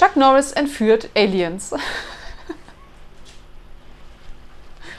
Chuck Norris entführt Aliens.